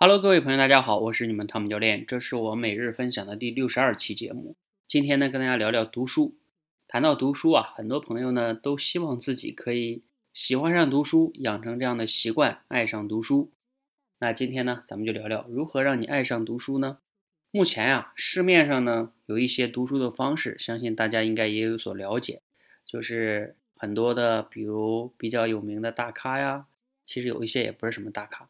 Hello，各位朋友，大家好，我是你们汤姆教练，这是我每日分享的第六十二期节目。今天呢，跟大家聊聊读书。谈到读书啊，很多朋友呢都希望自己可以喜欢上读书，养成这样的习惯，爱上读书。那今天呢，咱们就聊聊如何让你爱上读书呢？目前呀，市面上呢有一些读书的方式，相信大家应该也有所了解，就是很多的，比如比较有名的大咖呀，其实有一些也不是什么大咖。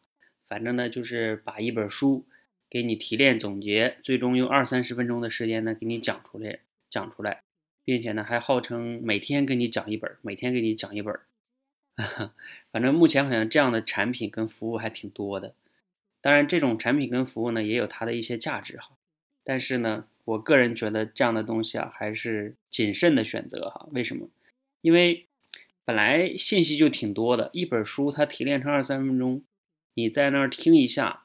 反正呢，就是把一本书给你提炼总结，最终用二三十分钟的时间呢给你讲出来，讲出来，并且呢还号称每天给你讲一本，每天给你讲一本。反正目前好像这样的产品跟服务还挺多的。当然，这种产品跟服务呢也有它的一些价值哈。但是呢，我个人觉得这样的东西啊还是谨慎的选择哈。为什么？因为本来信息就挺多的，一本书它提炼成二三分钟。你在那儿听一下，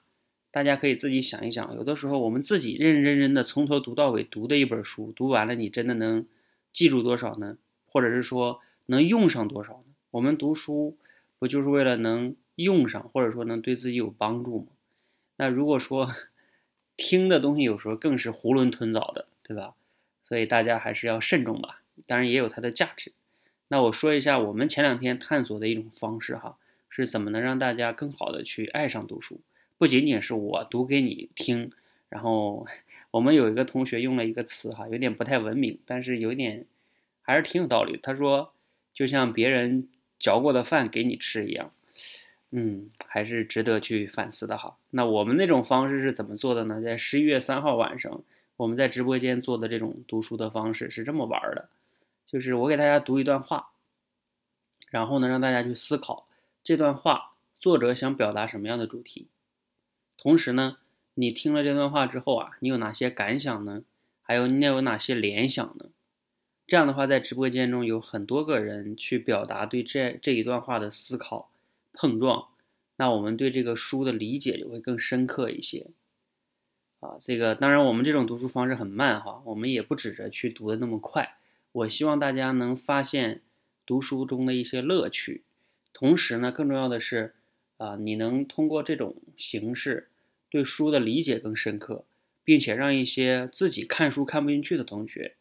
大家可以自己想一想。有的时候我们自己认认真真的从头读到尾读的一本书，读完了你真的能记住多少呢？或者是说能用上多少呢？我们读书不就是为了能用上，或者说能对自己有帮助吗？那如果说 听的东西有时候更是囫囵吞枣的，对吧？所以大家还是要慎重吧。当然也有它的价值。那我说一下我们前两天探索的一种方式哈。是怎么能让大家更好的去爱上读书？不仅仅是我读给你听，然后我们有一个同学用了一个词哈，有点不太文明，但是有点还是挺有道理。他说，就像别人嚼过的饭给你吃一样，嗯，还是值得去反思的哈。那我们那种方式是怎么做的呢？在十一月三号晚上，我们在直播间做的这种读书的方式是这么玩的，就是我给大家读一段话，然后呢，让大家去思考。这段话作者想表达什么样的主题？同时呢，你听了这段话之后啊，你有哪些感想呢？还有你有哪些联想呢？这样的话，在直播间中有很多个人去表达对这这一段话的思考碰撞，那我们对这个书的理解就会更深刻一些。啊，这个当然我们这种读书方式很慢哈，我们也不指着去读的那么快。我希望大家能发现读书中的一些乐趣。同时呢，更重要的是，啊，你能通过这种形式对书的理解更深刻，并且让一些自己看书看不进去的同学，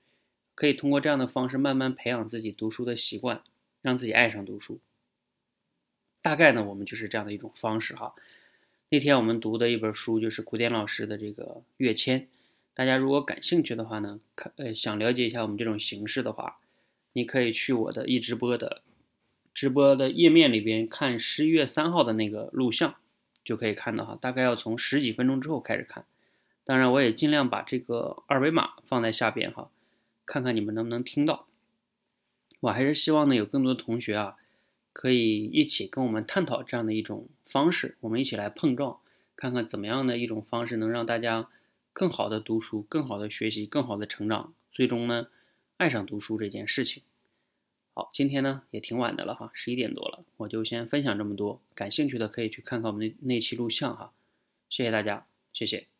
可以通过这样的方式慢慢培养自己读书的习惯，让自己爱上读书。大概呢，我们就是这样的一种方式哈。那天我们读的一本书就是古典老师的这个《跃迁》，大家如果感兴趣的话呢，看呃想了解一下我们这种形式的话，你可以去我的一直播的。直播的页面里边看十一月三号的那个录像，就可以看到哈，大概要从十几分钟之后开始看。当然，我也尽量把这个二维码放在下边哈，看看你们能不能听到。我还是希望呢，有更多的同学啊，可以一起跟我们探讨这样的一种方式，我们一起来碰撞，看看怎么样的一种方式能让大家更好的读书、更好的学习、更好的成长，最终呢，爱上读书这件事情。好，今天呢也挺晚的了哈，十一点多了，我就先分享这么多。感兴趣的可以去看看我们那那期录像哈，谢谢大家，谢谢。